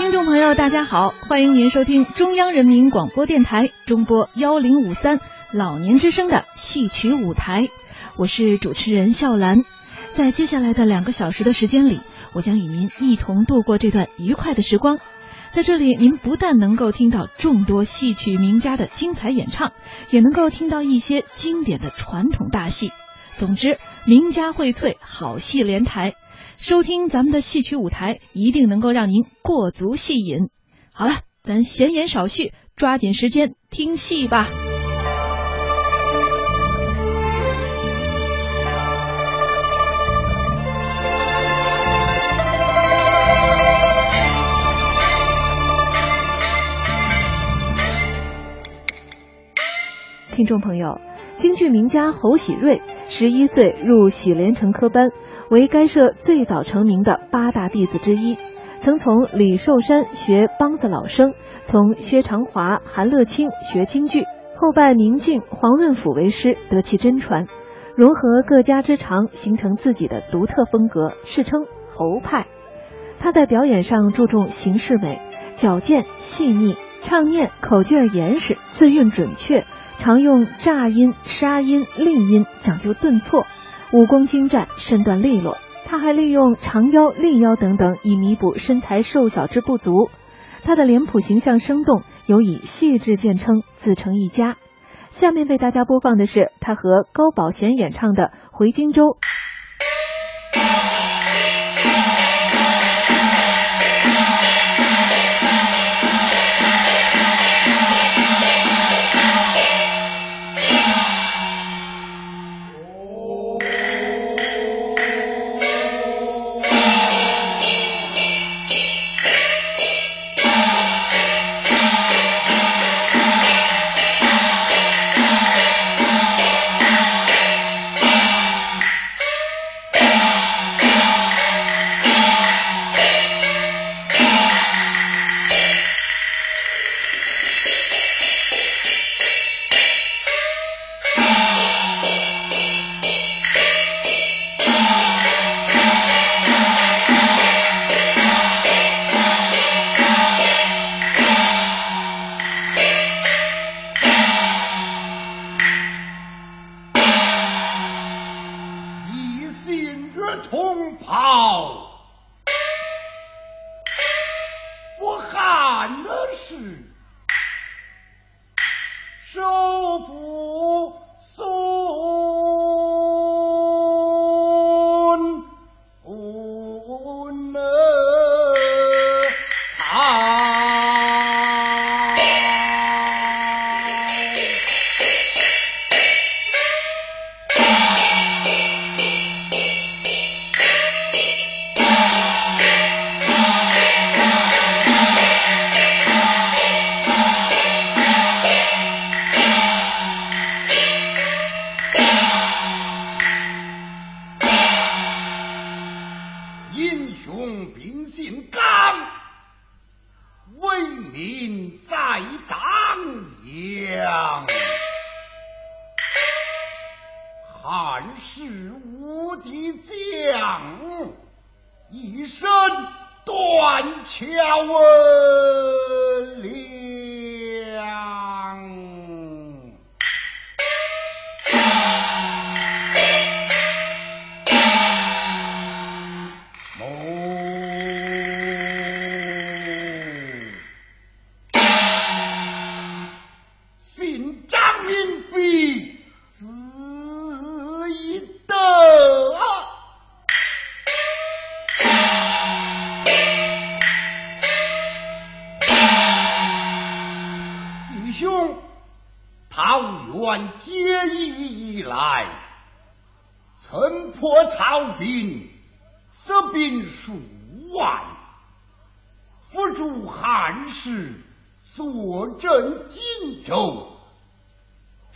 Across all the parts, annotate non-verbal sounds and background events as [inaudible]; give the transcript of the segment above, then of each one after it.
听众朋友，大家好，欢迎您收听中央人民广播电台中波幺零五三老年之声的戏曲舞台，我是主持人笑兰。在接下来的两个小时的时间里，我将与您一同度过这段愉快的时光。在这里，您不但能够听到众多戏曲名家的精彩演唱，也能够听到一些经典的传统大戏。总之，名家荟萃，好戏连台。收听咱们的戏曲舞台，一定能够让您过足戏瘾。好了，咱闲言少叙，抓紧时间听戏吧。听众朋友，京剧名家侯喜瑞十一岁入喜连成科班。为该社最早成名的八大弟子之一，曾从李寿山学梆子老生，从薛长华、韩乐清学京剧，后拜明镜、黄润甫为师，得其真传，融合各家之长，形成自己的独特风格，世称侯派。他在表演上注重形式美、矫健细腻，唱念口劲严实，字韵准确，常用炸音、沙音、令音，讲究顿挫。武功精湛，身段利落。他还利用长腰、立腰等等，以弥补身材瘦小之不足。他的脸谱形象生动，尤以细致见称，自成一家。下面为大家播放的是他和高宝贤演唱的《回荆州》。英雄秉性刚，为民在当阳。汉室无敌将，一身断桥岭。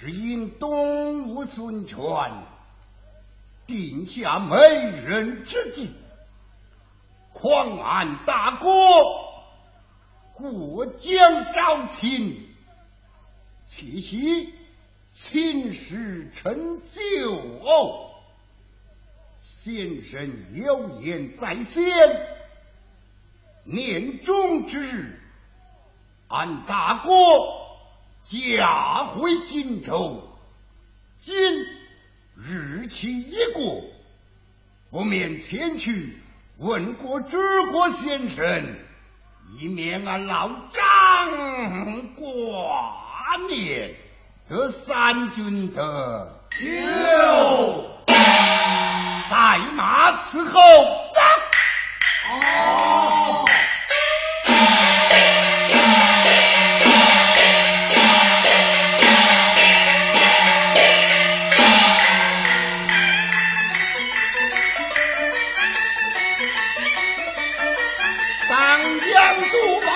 只因东吴孙权定下美人之计匡安大哥过江招亲其袭秦使臣就殴先生有言在先年终之日安大哥驾回荆州，今日期已过，不免前去问过知国先生，以免俺老张挂念。得三军的有，带马伺候。当江督马，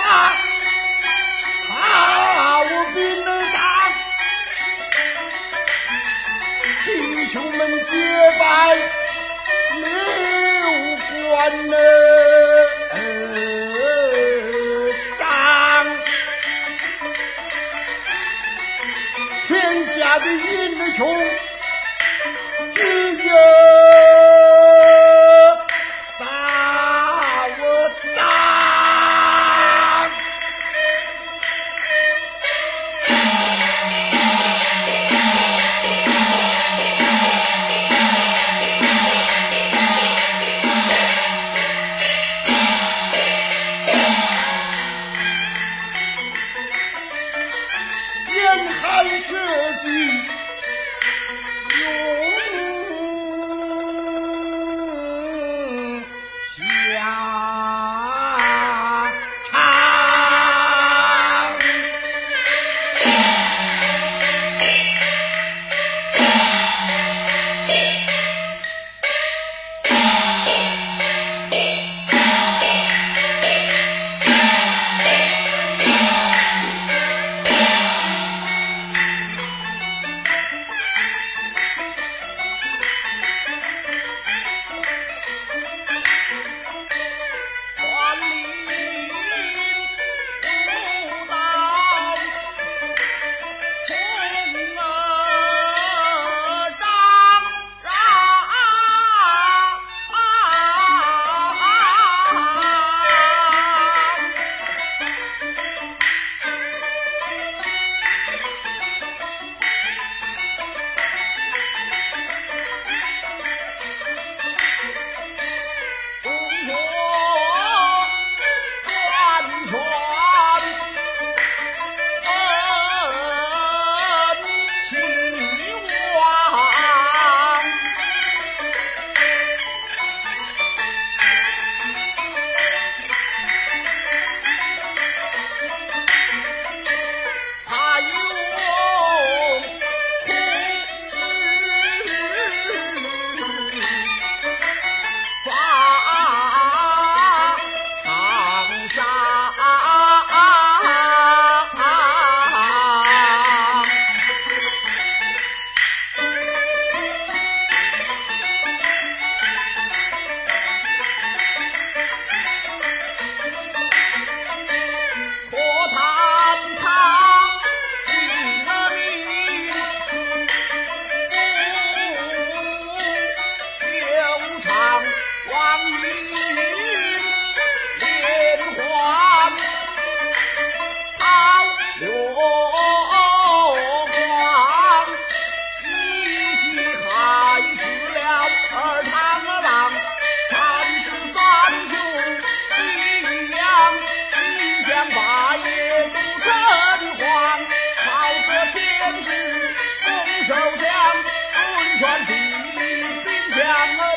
好兵长，弟兄们结拜刘关张，天下的英雄只有。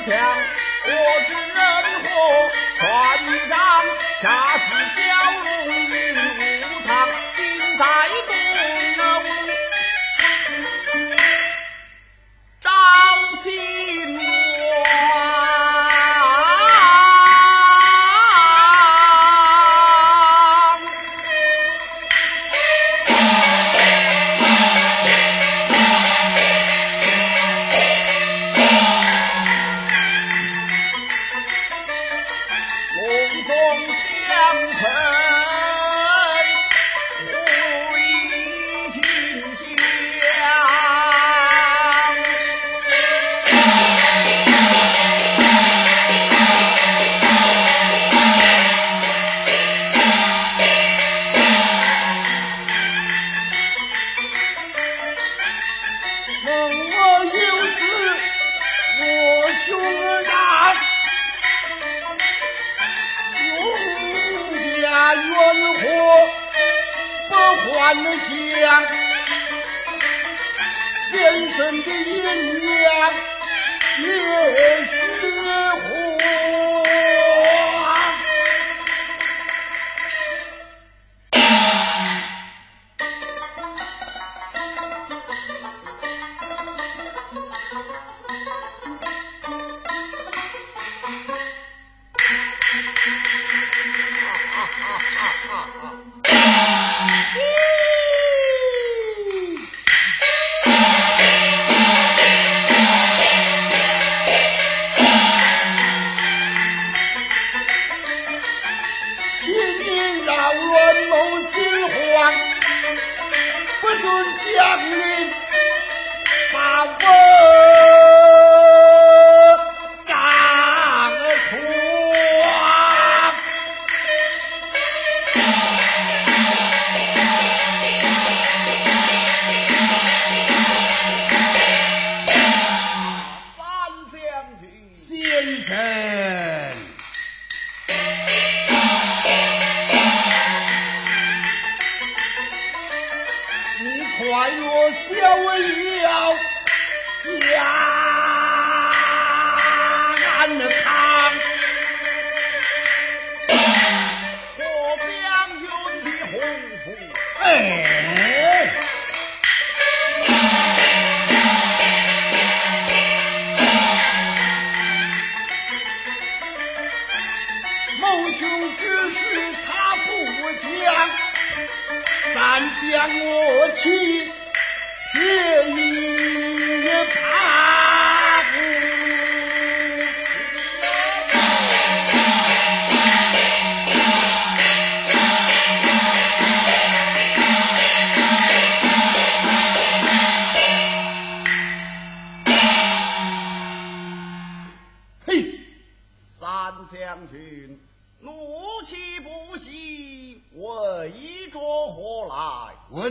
枪，我知人祸；船长，杀死蛟龙鱼。共相成。幻想，先生的阴阳也休要将安抗我将军的。鸿福之事他不讲将我妻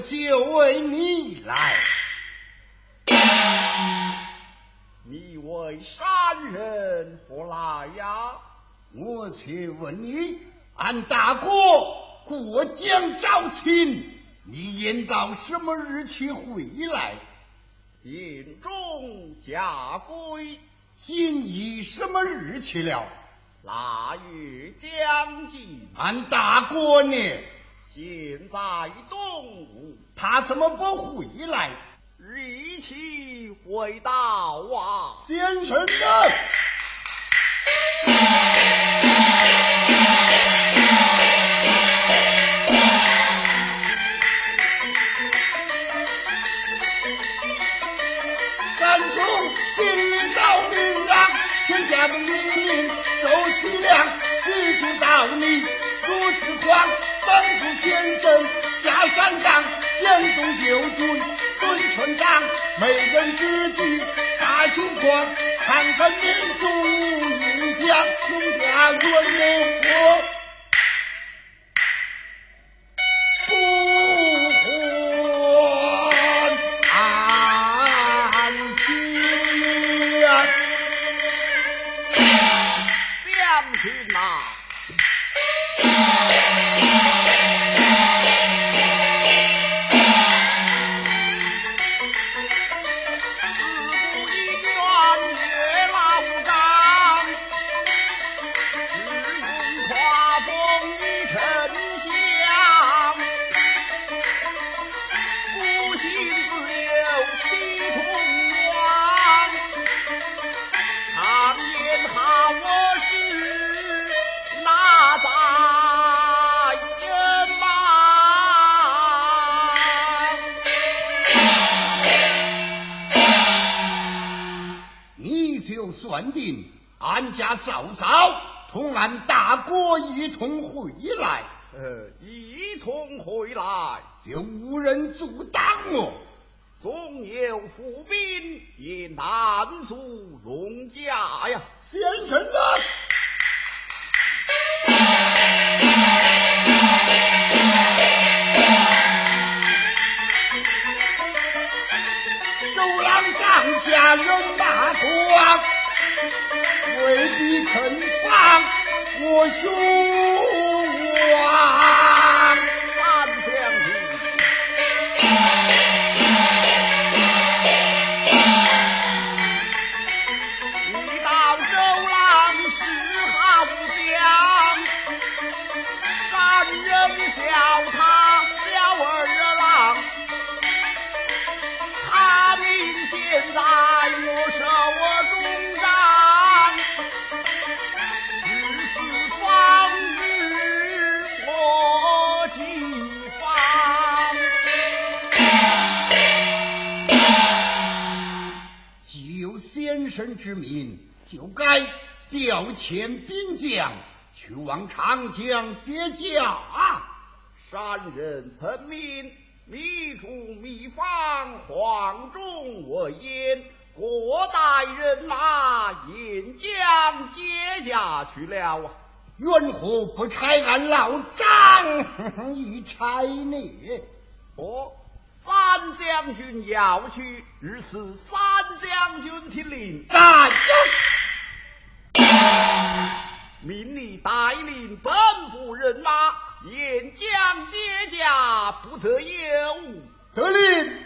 就为你来，你为山人何来呀？我且问你，俺大哥过江招亲，你应到什么日期回来？应中家规，今已什么日期了？腊月将近，俺大哥呢？现在东吴，他怎么不回来？日期回到啊！先生呢？美人知己，大胸宽。俺家嫂嫂同俺大哥一同回来，呃，一同回来就无人阻挡我。总有伏兵也难阻龙家呀，先生啊！走廊上下人马多。未必肯放我兄啊，之民就该调遣兵将去往长江接驾。山人曾命密主密方，黄忠我言，各带人马引将接驾去了。冤何不拆俺老张 [laughs] 一拆呢？哦。三将军要去，日是三将军听令。在。命你带领本部人马沿江接驾，不得有误。得令。